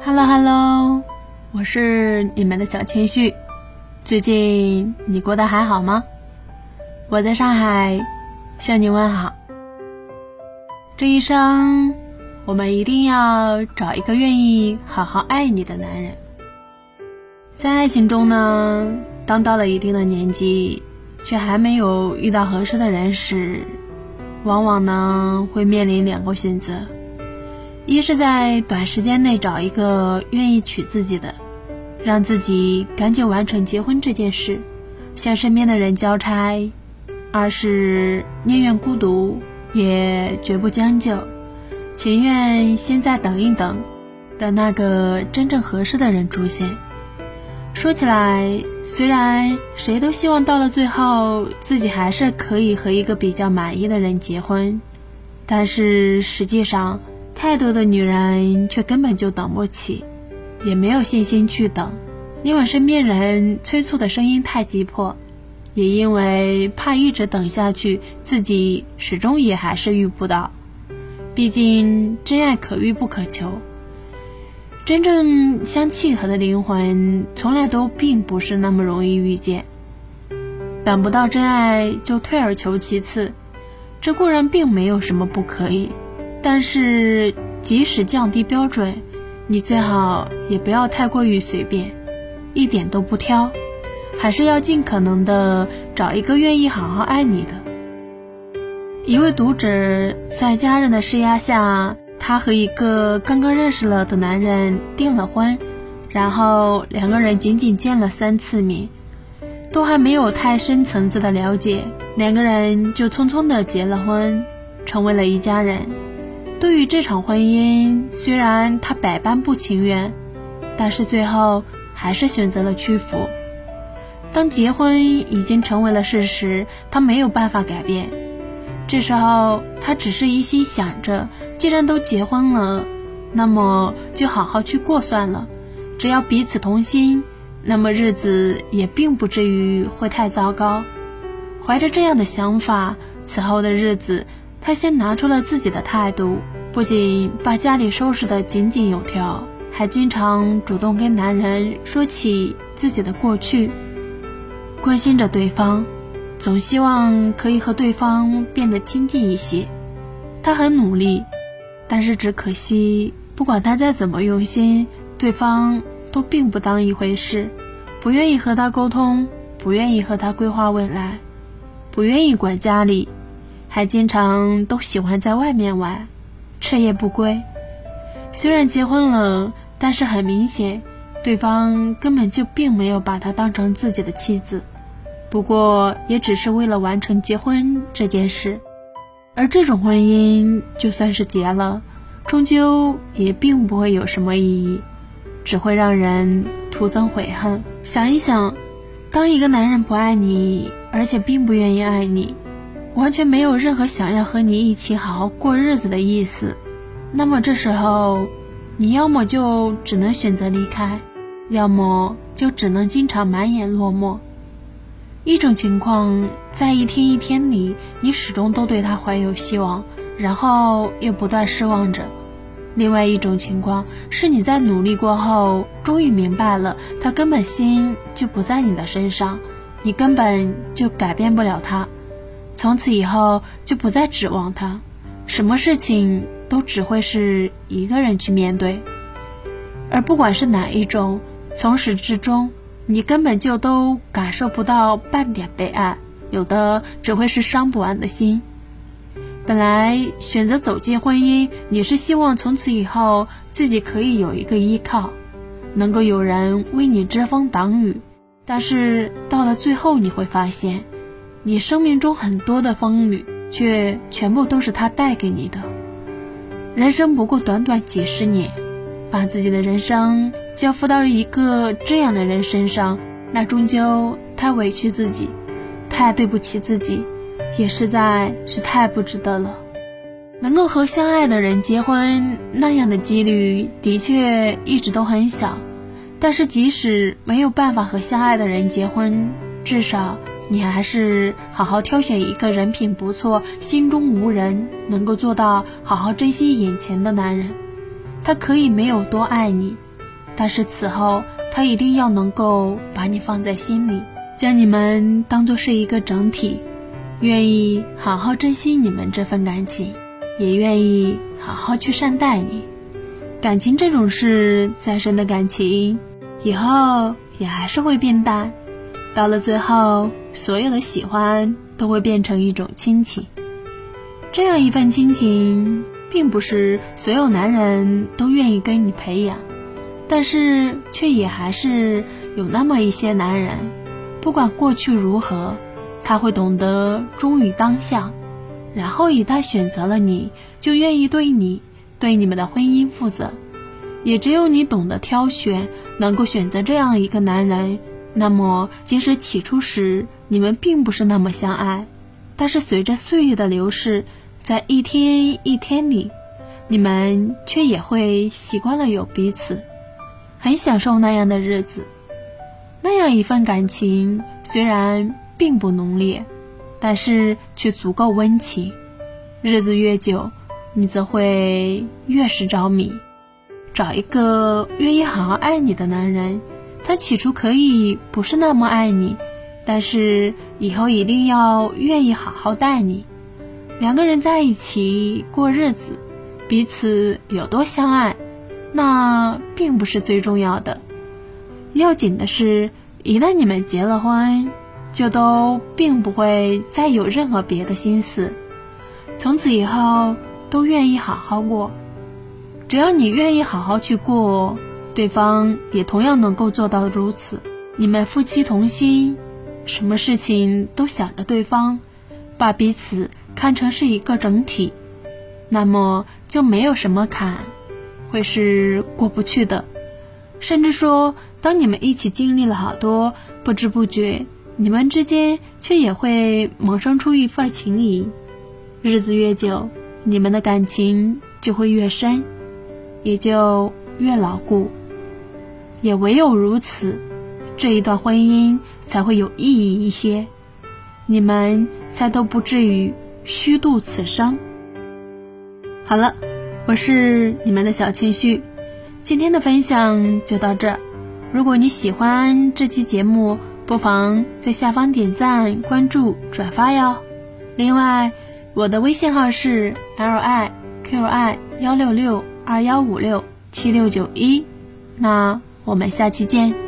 Hello Hello，我是你们的小谦虚。最近你过得还好吗？我在上海向你问好。这一生，我们一定要找一个愿意好好爱你的男人。在爱情中呢，当到了一定的年纪，却还没有遇到合适的人时，往往呢会面临两个选择。一是在短时间内找一个愿意娶自己的，让自己赶紧完成结婚这件事，向身边的人交差；二是宁愿孤独，也绝不将就，情愿先再等一等，等那个真正合适的人出现。说起来，虽然谁都希望到了最后自己还是可以和一个比较满意的人结婚，但是实际上。太多的女人却根本就等不起，也没有信心去等，因为身边人催促的声音太急迫，也因为怕一直等下去，自己始终也还是遇不到。毕竟真爱可遇不可求，真正相契合的灵魂从来都并不是那么容易遇见。等不到真爱就退而求其次，这固然并没有什么不可以。但是，即使降低标准，你最好也不要太过于随便，一点都不挑，还是要尽可能的找一个愿意好好爱你的。一位读者在家人的施压下，他和一个刚刚认识了的男人订了婚，然后两个人仅仅见了三次面，都还没有太深层次的了解，两个人就匆匆的结了婚，成为了一家人。对于这场婚姻，虽然他百般不情愿，但是最后还是选择了屈服。当结婚已经成为了事实，他没有办法改变。这时候，他只是一心想着，既然都结婚了，那么就好好去过算了。只要彼此同心，那么日子也并不至于会太糟糕。怀着这样的想法，此后的日子。他先拿出了自己的态度，不仅把家里收拾得井井有条，还经常主动跟男人说起自己的过去，关心着对方，总希望可以和对方变得亲近一些。他很努力，但是只可惜，不管他再怎么用心，对方都并不当一回事，不愿意和他沟通，不愿意和他规划未来，不愿意管家里。还经常都喜欢在外面玩，彻夜不归。虽然结婚了，但是很明显，对方根本就并没有把她当成自己的妻子。不过，也只是为了完成结婚这件事。而这种婚姻，就算是结了，终究也并不会有什么意义，只会让人徒增悔恨。想一想，当一个男人不爱你，而且并不愿意爱你。完全没有任何想要和你一起好好过日子的意思，那么这时候，你要么就只能选择离开，要么就只能经常满眼落寞。一种情况，在一天一天里，你始终都对他怀有希望，然后又不断失望着；另外一种情况，是你在努力过后，终于明白了，他根本心就不在你的身上，你根本就改变不了他。从此以后就不再指望他，什么事情都只会是一个人去面对，而不管是哪一种，从始至终你根本就都感受不到半点被爱，有的只会是伤不完的心。本来选择走进婚姻，你是希望从此以后自己可以有一个依靠，能够有人为你遮风挡雨，但是到了最后你会发现。你生命中很多的风雨，却全部都是他带给你的。人生不过短短几十年，把自己的人生交付到一个这样的人身上，那终究太委屈自己，太对不起自己，也实在是太不值得了。能够和相爱的人结婚，那样的几率的确一直都很小。但是即使没有办法和相爱的人结婚，至少。你还是好好挑选一个人品不错、心中无人、能够做到好好珍惜眼前的男人。他可以没有多爱你，但是此后他一定要能够把你放在心里，将你们当做是一个整体，愿意好好珍惜你们这份感情，也愿意好好去善待你。感情这种事，再深的感情，以后也还是会变淡，到了最后，所有的喜欢都会变成一种亲情。这样一份亲情，并不是所有男人都愿意跟你培养。但是，却也还是有那么一些男人，不管过去如何，他会懂得忠于当下，然后一旦选择了你，就愿意对你、对你们的婚姻负责。也只有你懂得挑选，能够选择这样一个男人，那么即使起初时你们并不是那么相爱，但是随着岁月的流逝，在一天一天里，你们却也会习惯了有彼此。很享受那样的日子，那样一份感情虽然并不浓烈，但是却足够温情。日子越久，你则会越是着迷。找一个愿意好好爱你的男人，他起初可以不是那么爱你，但是以后一定要愿意好好待你。两个人在一起过日子，彼此有多相爱。那并不是最重要的，要紧的是，一旦你们结了婚，就都并不会再有任何别的心思，从此以后都愿意好好过。只要你愿意好好去过，对方也同样能够做到如此。你们夫妻同心，什么事情都想着对方，把彼此看成是一个整体，那么就没有什么坎。会是过不去的，甚至说，当你们一起经历了好多，不知不觉，你们之间却也会萌生出一份情谊。日子越久，你们的感情就会越深，也就越牢固。也唯有如此，这一段婚姻才会有意义一些，你们才都不至于虚度此生。好了。我是你们的小情绪，今天的分享就到这儿。如果你喜欢这期节目，不妨在下方点赞、关注、转发哟。另外，我的微信号是 l i q i 幺六六二幺五六七六九一，那我们下期见。